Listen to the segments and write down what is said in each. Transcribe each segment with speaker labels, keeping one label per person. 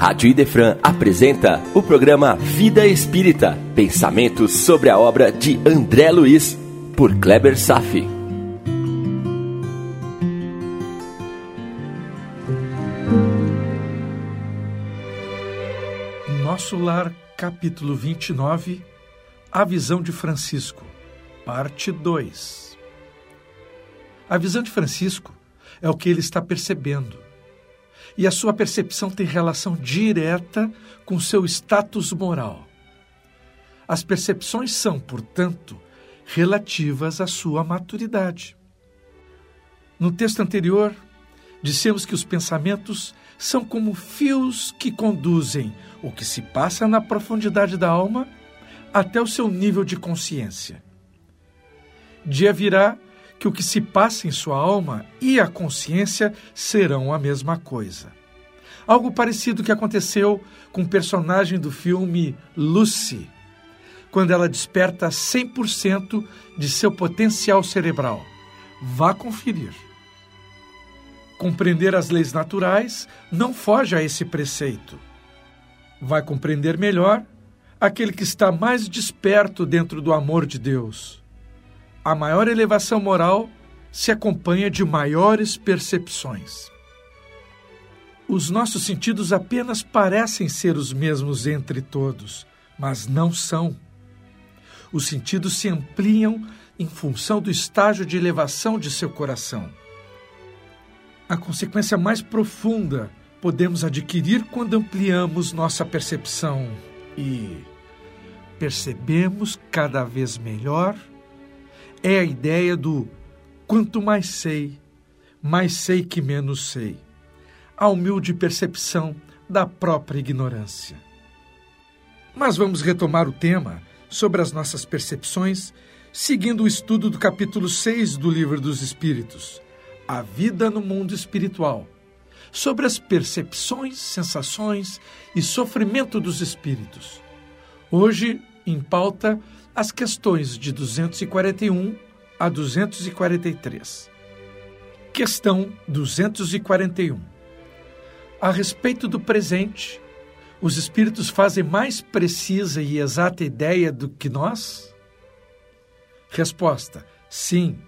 Speaker 1: Rádio Idefran apresenta o programa Vida Espírita, pensamentos sobre a obra de André Luiz, por Kleber Safi.
Speaker 2: Nosso Lar, capítulo 29, A Visão de Francisco, parte 2. A visão de Francisco é o que ele está percebendo e a sua percepção tem relação direta com seu status moral. As percepções são, portanto, relativas à sua maturidade. No texto anterior, dissemos que os pensamentos são como fios que conduzem o que se passa na profundidade da alma até o seu nível de consciência. Dia virá que o que se passa em sua alma e a consciência serão a mesma coisa. Algo parecido que aconteceu com o personagem do filme Lucy, quando ela desperta 100% de seu potencial cerebral. Vá conferir. Compreender as leis naturais não foge a esse preceito. Vai compreender melhor aquele que está mais desperto dentro do amor de Deus a maior elevação moral se acompanha de maiores percepções. Os nossos sentidos apenas parecem ser os mesmos entre todos, mas não são. Os sentidos se ampliam em função do estágio de elevação de seu coração. A consequência mais profunda podemos adquirir quando ampliamos nossa percepção e percebemos cada vez melhor é a ideia do quanto mais sei, mais sei que menos sei. A humilde percepção da própria ignorância. Mas vamos retomar o tema sobre as nossas percepções, seguindo o estudo do capítulo 6 do Livro dos Espíritos, A Vida no Mundo Espiritual, sobre as percepções, sensações e sofrimento dos espíritos. Hoje, em pauta, as questões de 241 a 243. Questão 241. A respeito do presente, os espíritos fazem mais precisa e exata ideia do que nós? Resposta: sim.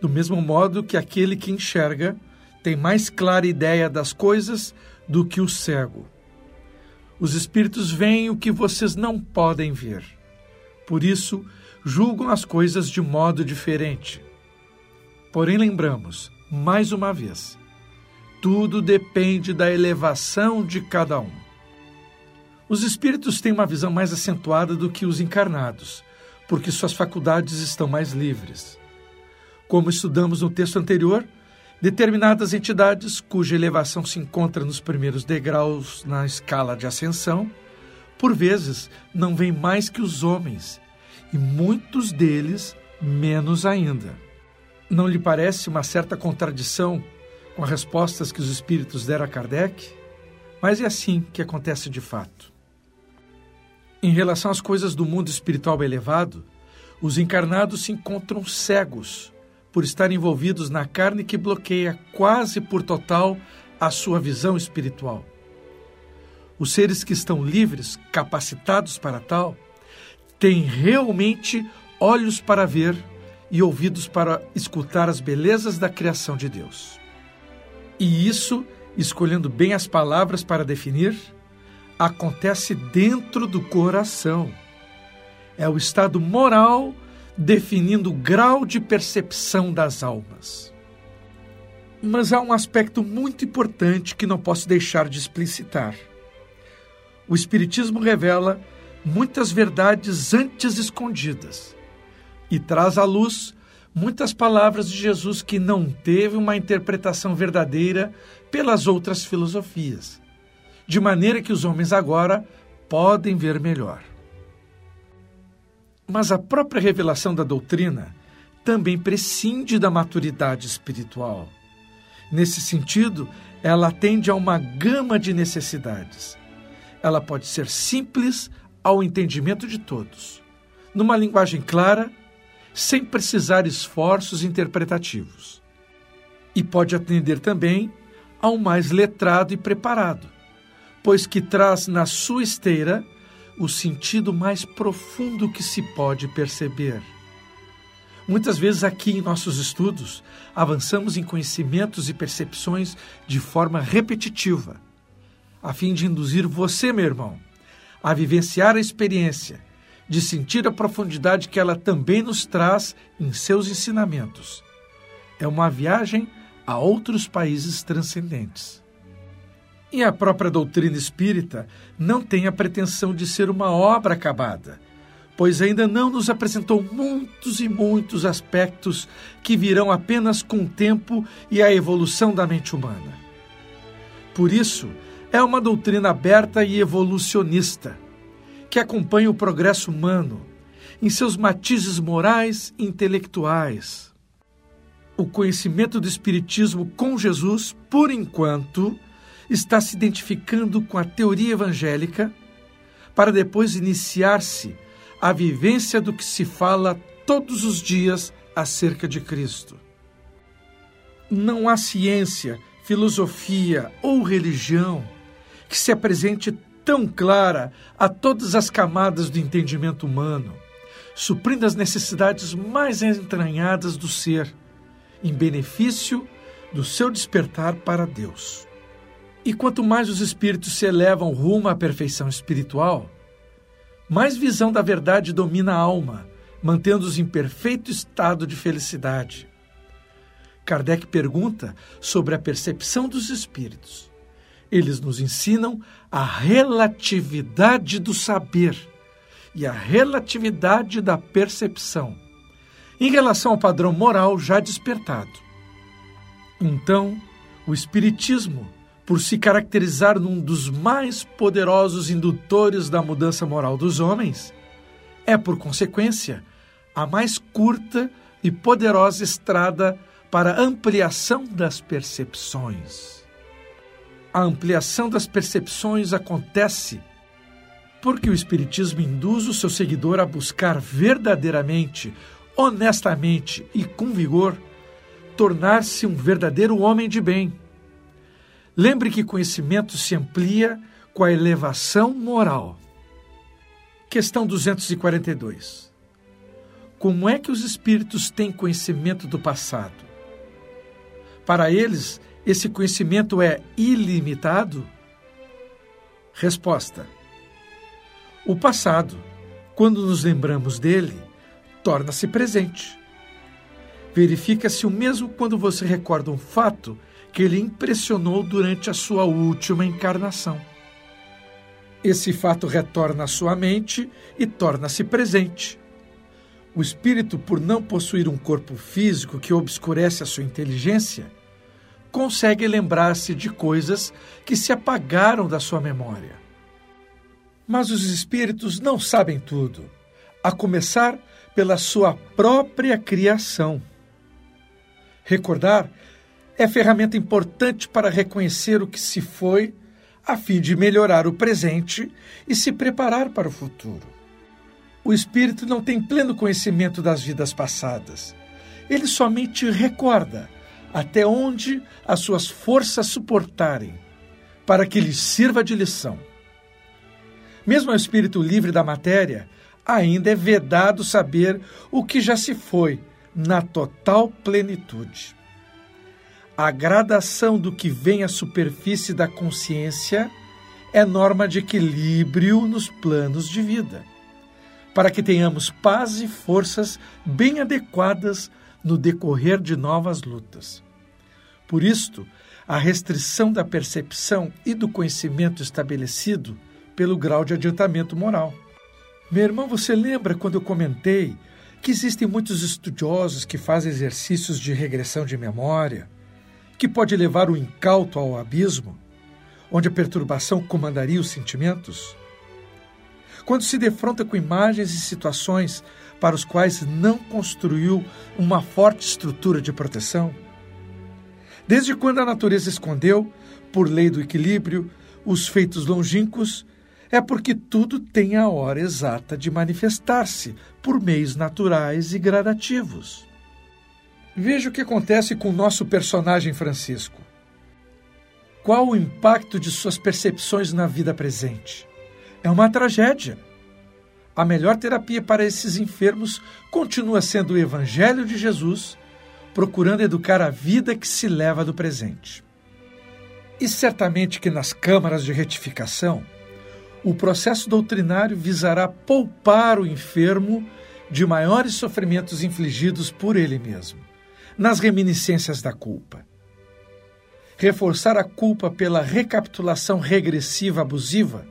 Speaker 2: Do mesmo modo que aquele que enxerga tem mais clara ideia das coisas do que o cego. Os espíritos veem o que vocês não podem ver. Por isso, julgam as coisas de modo diferente. Porém, lembramos, mais uma vez, tudo depende da elevação de cada um. Os espíritos têm uma visão mais acentuada do que os encarnados, porque suas faculdades estão mais livres. Como estudamos no texto anterior, determinadas entidades cuja elevação se encontra nos primeiros degraus na escala de ascensão por vezes, não vêm mais que os homens, e muitos deles menos ainda. Não lhe parece uma certa contradição com as respostas que os espíritos deram a Kardec? Mas é assim que acontece de fato. Em relação às coisas do mundo espiritual elevado, os encarnados se encontram cegos por estar envolvidos na carne que bloqueia quase por total a sua visão espiritual. Os seres que estão livres, capacitados para tal, têm realmente olhos para ver e ouvidos para escutar as belezas da criação de Deus. E isso, escolhendo bem as palavras para definir, acontece dentro do coração. É o estado moral definindo o grau de percepção das almas. Mas há um aspecto muito importante que não posso deixar de explicitar o Espiritismo revela muitas verdades antes escondidas e traz à luz muitas palavras de Jesus que não teve uma interpretação verdadeira pelas outras filosofias, de maneira que os homens agora podem ver melhor. Mas a própria revelação da doutrina também prescinde da maturidade espiritual. Nesse sentido, ela atende a uma gama de necessidades ela pode ser simples ao entendimento de todos, numa linguagem clara, sem precisar esforços interpretativos. E pode atender também ao mais letrado e preparado, pois que traz na sua esteira o sentido mais profundo que se pode perceber. Muitas vezes aqui em nossos estudos avançamos em conhecimentos e percepções de forma repetitiva, a fim de induzir você, meu irmão, a vivenciar a experiência, de sentir a profundidade que ela também nos traz em seus ensinamentos. É uma viagem a outros países transcendentes. E a própria doutrina espírita não tem a pretensão de ser uma obra acabada, pois ainda não nos apresentou muitos e muitos aspectos que virão apenas com o tempo e a evolução da mente humana. Por isso, é uma doutrina aberta e evolucionista, que acompanha o progresso humano em seus matizes morais e intelectuais. O conhecimento do Espiritismo com Jesus, por enquanto, está se identificando com a teoria evangélica para depois iniciar-se a vivência do que se fala todos os dias acerca de Cristo. Não há ciência, filosofia ou religião que se apresente tão clara a todas as camadas do entendimento humano, suprindo as necessidades mais entranhadas do ser, em benefício do seu despertar para Deus. E quanto mais os espíritos se elevam rumo à perfeição espiritual, mais visão da verdade domina a alma, mantendo-os em perfeito estado de felicidade. Kardec pergunta sobre a percepção dos espíritos. Eles nos ensinam a relatividade do saber e a relatividade da percepção em relação ao padrão moral já despertado. Então, o Espiritismo por se caracterizar num dos mais poderosos indutores da mudança moral dos homens, é, por consequência, a mais curta e poderosa estrada para ampliação das percepções. A ampliação das percepções acontece porque o Espiritismo induz o seu seguidor a buscar verdadeiramente, honestamente e com vigor tornar-se um verdadeiro homem de bem Lembre que conhecimento se amplia com a elevação moral. Questão 242. Como é que os espíritos têm conhecimento do passado? Para eles, esse conhecimento é ilimitado? Resposta: O passado, quando nos lembramos dele, torna-se presente. Verifica-se o mesmo quando você recorda um fato que ele impressionou durante a sua última encarnação. Esse fato retorna à sua mente e torna-se presente. O espírito, por não possuir um corpo físico que obscurece a sua inteligência, consegue lembrar-se de coisas que se apagaram da sua memória. Mas os espíritos não sabem tudo, a começar pela sua própria criação. Recordar é ferramenta importante para reconhecer o que se foi, a fim de melhorar o presente e se preparar para o futuro. O espírito não tem pleno conhecimento das vidas passadas. Ele somente recorda até onde as suas forças suportarem, para que lhe sirva de lição. Mesmo ao espírito livre da matéria, ainda é vedado saber o que já se foi na total plenitude a gradação do que vem à superfície da consciência é norma de equilíbrio nos planos de vida, para que tenhamos paz e forças bem adequadas no decorrer de novas lutas. Por isto, a restrição da percepção e do conhecimento estabelecido pelo grau de adiantamento moral. Meu irmão, você lembra quando eu comentei que existem muitos estudiosos que fazem exercícios de regressão de memória? que pode levar o incauto ao abismo, onde a perturbação comandaria os sentimentos? Quando se defronta com imagens e situações para os quais não construiu uma forte estrutura de proteção? Desde quando a natureza escondeu, por lei do equilíbrio, os feitos longínquos, é porque tudo tem a hora exata de manifestar-se por meios naturais e gradativos. Veja o que acontece com o nosso personagem Francisco. Qual o impacto de suas percepções na vida presente? É uma tragédia. A melhor terapia para esses enfermos continua sendo o Evangelho de Jesus, procurando educar a vida que se leva do presente. E certamente que nas câmaras de retificação, o processo doutrinário visará poupar o enfermo de maiores sofrimentos infligidos por ele mesmo, nas reminiscências da culpa. Reforçar a culpa pela recapitulação regressiva abusiva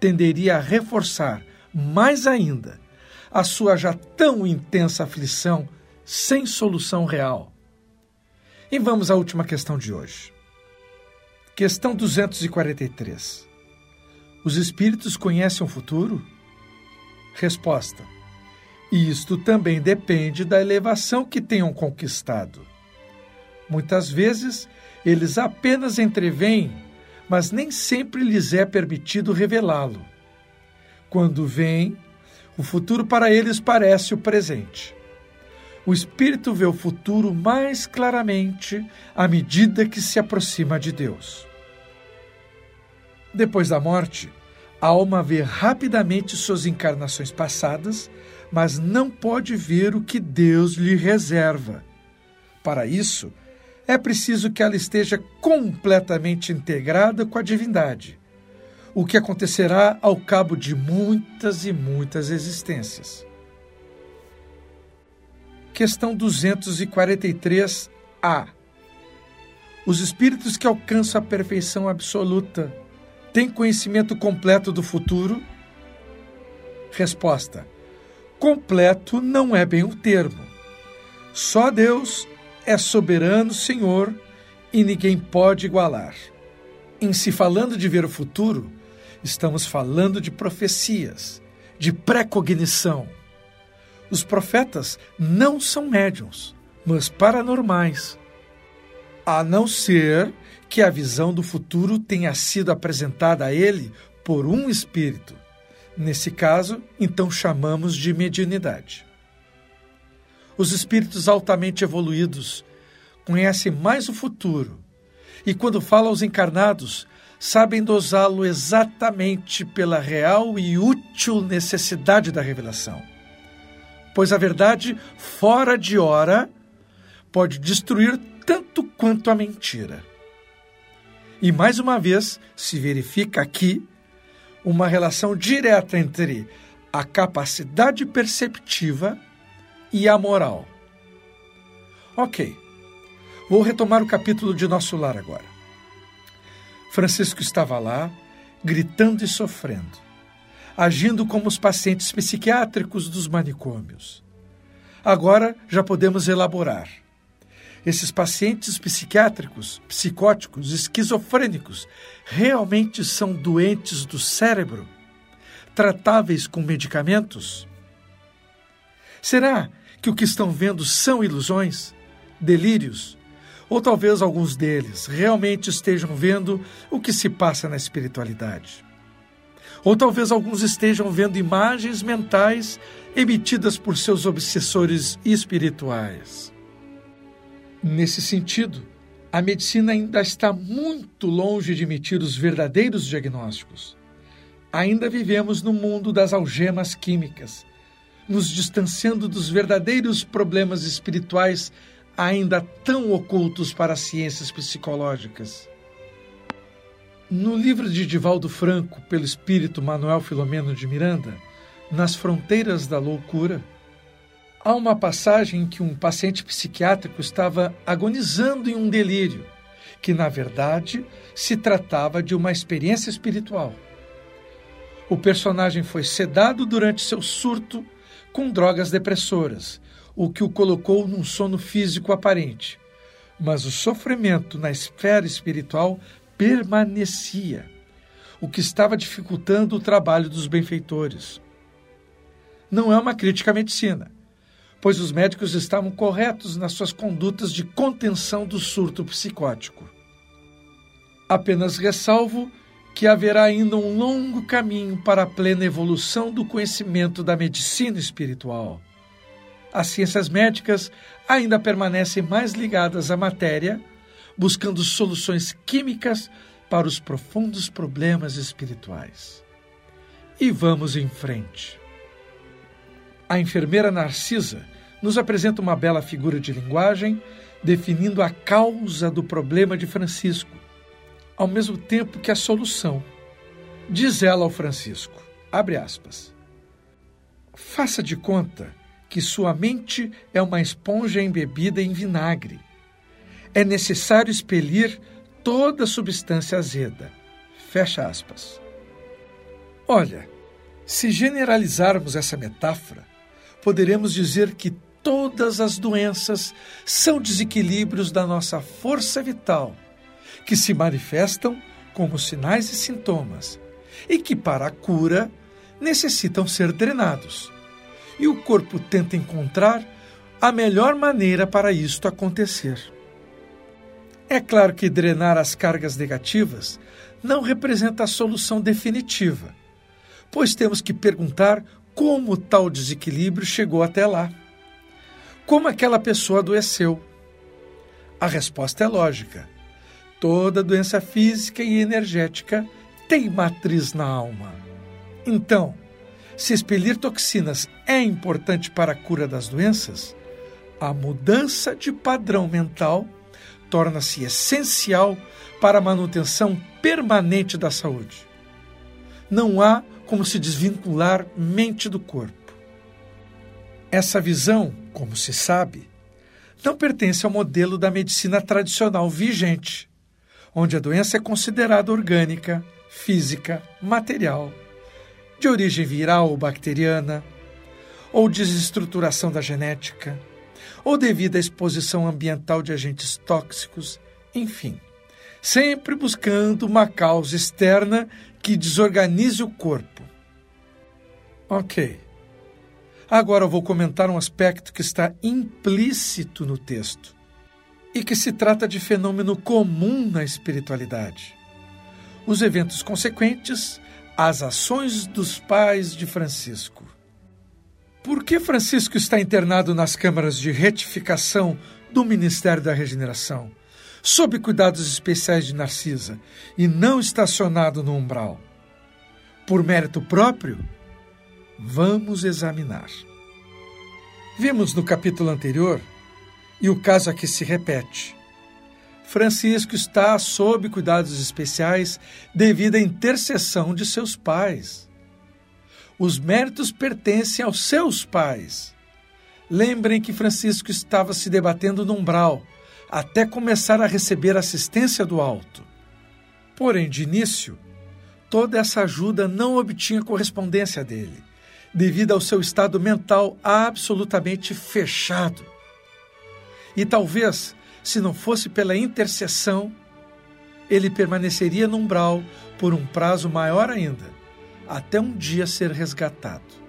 Speaker 2: tenderia a reforçar mais ainda a sua já tão intensa aflição sem solução real. E vamos à última questão de hoje. Questão 243. Os espíritos conhecem o futuro? Resposta: Isto também depende da elevação que tenham conquistado. Muitas vezes, eles apenas entreveem, mas nem sempre lhes é permitido revelá-lo. Quando vem, o futuro para eles parece o presente. O espírito vê o futuro mais claramente à medida que se aproxima de Deus. Depois da morte, a alma vê rapidamente suas encarnações passadas, mas não pode ver o que Deus lhe reserva. Para isso, é preciso que ela esteja completamente integrada com a divindade, o que acontecerá ao cabo de muitas e muitas existências. Questão 243a. Os espíritos que alcançam a perfeição absoluta têm conhecimento completo do futuro? Resposta: Completo não é bem o termo. Só Deus é soberano Senhor e ninguém pode igualar. Em se falando de ver o futuro, estamos falando de profecias, de precognição. Os profetas não são médiums, mas paranormais. A não ser que a visão do futuro tenha sido apresentada a ele por um espírito. Nesse caso, então chamamos de mediunidade. Os espíritos altamente evoluídos conhecem mais o futuro e, quando falam aos encarnados, sabem dosá-lo exatamente pela real e útil necessidade da revelação. Pois a verdade, fora de hora, pode destruir tanto quanto a mentira. E mais uma vez se verifica aqui uma relação direta entre a capacidade perceptiva e a moral. Ok, vou retomar o capítulo de Nosso Lar agora. Francisco estava lá, gritando e sofrendo, agindo como os pacientes psiquiátricos dos manicômios. Agora já podemos elaborar. Esses pacientes psiquiátricos, psicóticos, esquizofrênicos, realmente são doentes do cérebro? Tratáveis com medicamentos? Será que o que estão vendo são ilusões, delírios, ou talvez alguns deles realmente estejam vendo o que se passa na espiritualidade. Ou talvez alguns estejam vendo imagens mentais emitidas por seus obsessores espirituais. Nesse sentido, a medicina ainda está muito longe de emitir os verdadeiros diagnósticos. Ainda vivemos no mundo das algemas químicas nos distanciando dos verdadeiros problemas espirituais ainda tão ocultos para as ciências psicológicas. No livro de Divaldo Franco, pelo espírito Manuel Filomeno de Miranda, Nas Fronteiras da Loucura, há uma passagem em que um paciente psiquiátrico estava agonizando em um delírio, que na verdade se tratava de uma experiência espiritual. O personagem foi sedado durante seu surto com drogas depressoras, o que o colocou num sono físico aparente. Mas o sofrimento na esfera espiritual permanecia, o que estava dificultando o trabalho dos benfeitores. Não é uma crítica à medicina, pois os médicos estavam corretos nas suas condutas de contenção do surto psicótico. Apenas ressalvo que haverá ainda um longo caminho para a plena evolução do conhecimento da medicina espiritual. As ciências médicas ainda permanecem mais ligadas à matéria, buscando soluções químicas para os profundos problemas espirituais. E vamos em frente. A enfermeira Narcisa nos apresenta uma bela figura de linguagem definindo a causa do problema de Francisco, ao mesmo tempo que a solução. Diz ela ao Francisco, abre aspas, faça de conta que sua mente é uma esponja embebida em vinagre. É necessário expelir toda substância azeda. Fecha aspas. Olha, se generalizarmos essa metáfora, poderemos dizer que todas as doenças são desequilíbrios da nossa força vital, que se manifestam como sinais e sintomas, e que, para a cura, necessitam ser drenados. E o corpo tenta encontrar a melhor maneira para isto acontecer. É claro que drenar as cargas negativas não representa a solução definitiva, pois temos que perguntar como tal desequilíbrio chegou até lá. Como aquela pessoa adoeceu? A resposta é lógica. Toda doença física e energética tem matriz na alma. Então, se expelir toxinas é importante para a cura das doenças, a mudança de padrão mental torna-se essencial para a manutenção permanente da saúde. Não há como se desvincular mente do corpo. Essa visão, como se sabe, não pertence ao modelo da medicina tradicional vigente, onde a doença é considerada orgânica, física, material, de origem viral ou bacteriana, ou desestruturação da genética, ou devido à exposição ambiental de agentes tóxicos, enfim, sempre buscando uma causa externa que desorganize o corpo. Ok. Agora eu vou comentar um aspecto que está implícito no texto e que se trata de fenômeno comum na espiritualidade. Os eventos consequentes às ações dos pais de Francisco. Por que Francisco está internado nas câmaras de retificação do Ministério da Regeneração, sob cuidados especiais de Narcisa, e não estacionado no umbral? Por mérito próprio? Vamos examinar. Vimos no capítulo anterior, e o caso aqui se repete. Francisco está sob cuidados especiais devido à intercessão de seus pais. Os méritos pertencem aos seus pais. Lembrem que Francisco estava se debatendo no umbral até começar a receber assistência do alto. Porém, de início, toda essa ajuda não obtinha correspondência dele devido ao seu estado mental absolutamente fechado. E talvez, se não fosse pela intercessão, ele permaneceria no umbral por um prazo maior ainda, até um dia ser resgatado.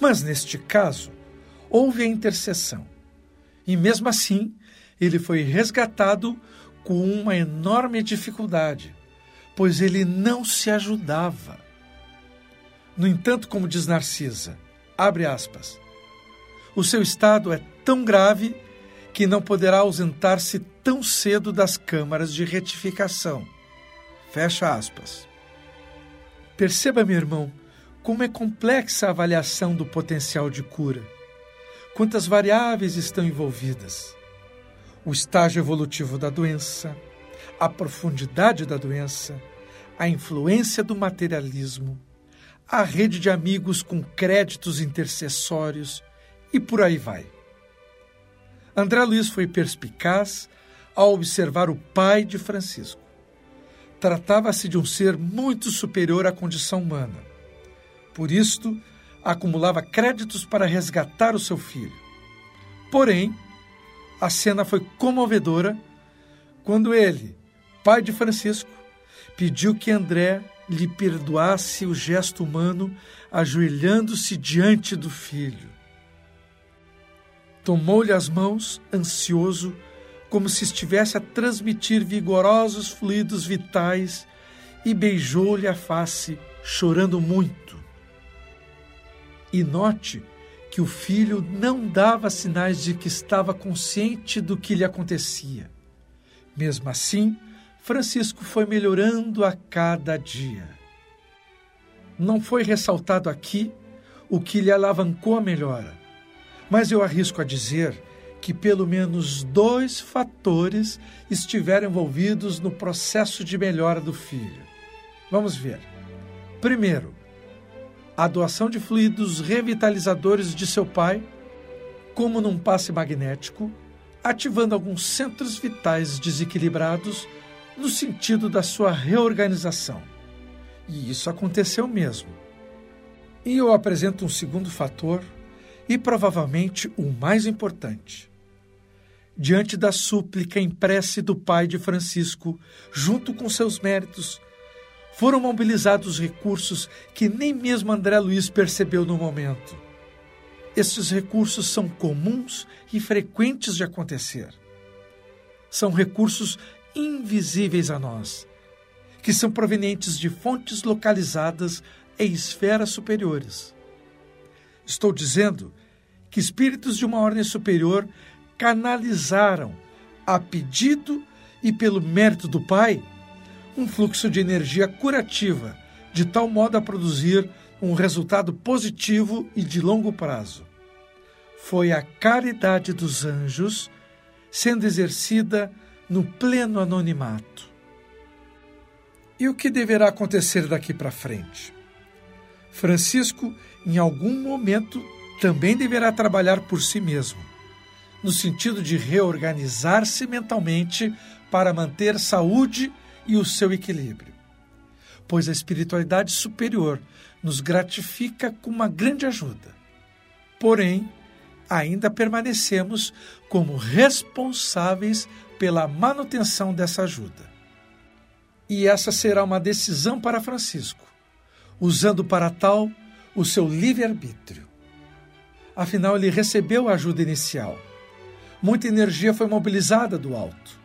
Speaker 2: Mas neste caso, houve a intercessão. E mesmo assim, ele foi resgatado com uma enorme dificuldade, pois ele não se ajudava. No entanto, como diz Narcisa, abre aspas, o seu estado é tão grave que não poderá ausentar-se tão cedo das câmaras de retificação. Fecha aspas. Perceba, meu irmão, como é complexa a avaliação do potencial de cura. Quantas variáveis estão envolvidas? O estágio evolutivo da doença, a profundidade da doença, a influência do materialismo, a rede de amigos com créditos intercessórios e por aí vai. André Luiz foi perspicaz ao observar o pai de Francisco. Tratava-se de um ser muito superior à condição humana. Por isto, acumulava créditos para resgatar o seu filho. Porém, a cena foi comovedora quando ele, pai de Francisco, pediu que André lhe perdoasse o gesto humano, ajoelhando-se diante do filho. Tomou-lhe as mãos, ansioso, como se estivesse a transmitir vigorosos fluidos vitais, e beijou-lhe a face, chorando muito. E note que o filho não dava sinais de que estava consciente do que lhe acontecia. Mesmo assim, Francisco foi melhorando a cada dia. Não foi ressaltado aqui o que lhe alavancou a melhora, mas eu arrisco a dizer que pelo menos dois fatores estiveram envolvidos no processo de melhora do filho. Vamos ver. Primeiro, a doação de fluidos revitalizadores de seu pai, como num passe magnético, ativando alguns centros vitais desequilibrados no sentido da sua reorganização. E isso aconteceu mesmo. E eu apresento um segundo fator, e provavelmente o mais importante diante da súplica em prece do pai de Francisco, junto com seus méritos, foram mobilizados recursos que nem mesmo André Luiz percebeu no momento. Estes recursos são comuns e frequentes de acontecer. São recursos invisíveis a nós, que são provenientes de fontes localizadas em esferas superiores. Estou dizendo que espíritos de uma ordem superior canalizaram, a pedido e pelo mérito do Pai, um fluxo de energia curativa, de tal modo a produzir um resultado positivo e de longo prazo. Foi a caridade dos anjos sendo exercida no pleno anonimato. E o que deverá acontecer daqui para frente? Francisco, em algum momento, também deverá trabalhar por si mesmo no sentido de reorganizar-se mentalmente para manter saúde e o seu equilíbrio. Pois a espiritualidade superior nos gratifica com uma grande ajuda. Porém, ainda permanecemos como responsáveis pela manutenção dessa ajuda. E essa será uma decisão para Francisco, usando para tal o seu livre-arbítrio. Afinal, ele recebeu a ajuda inicial muita energia foi mobilizada do alto.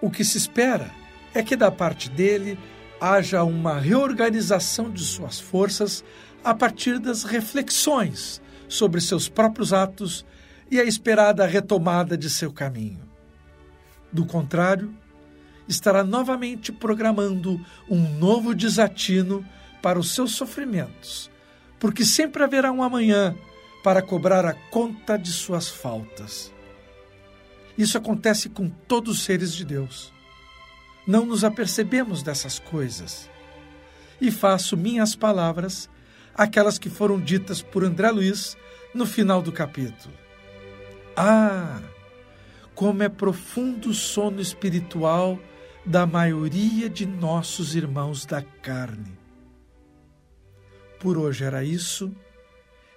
Speaker 2: O que se espera é que da parte dele haja uma reorganização de suas forças a partir das reflexões sobre seus próprios atos e a esperada retomada de seu caminho. Do contrário, estará novamente programando um novo desatino para os seus sofrimentos, porque sempre haverá um amanhã para cobrar a conta de suas faltas. Isso acontece com todos os seres de Deus. Não nos apercebemos dessas coisas. E faço minhas palavras aquelas que foram ditas por André Luiz no final do capítulo. Ah, como é profundo o sono espiritual da maioria de nossos irmãos da carne. Por hoje era isso.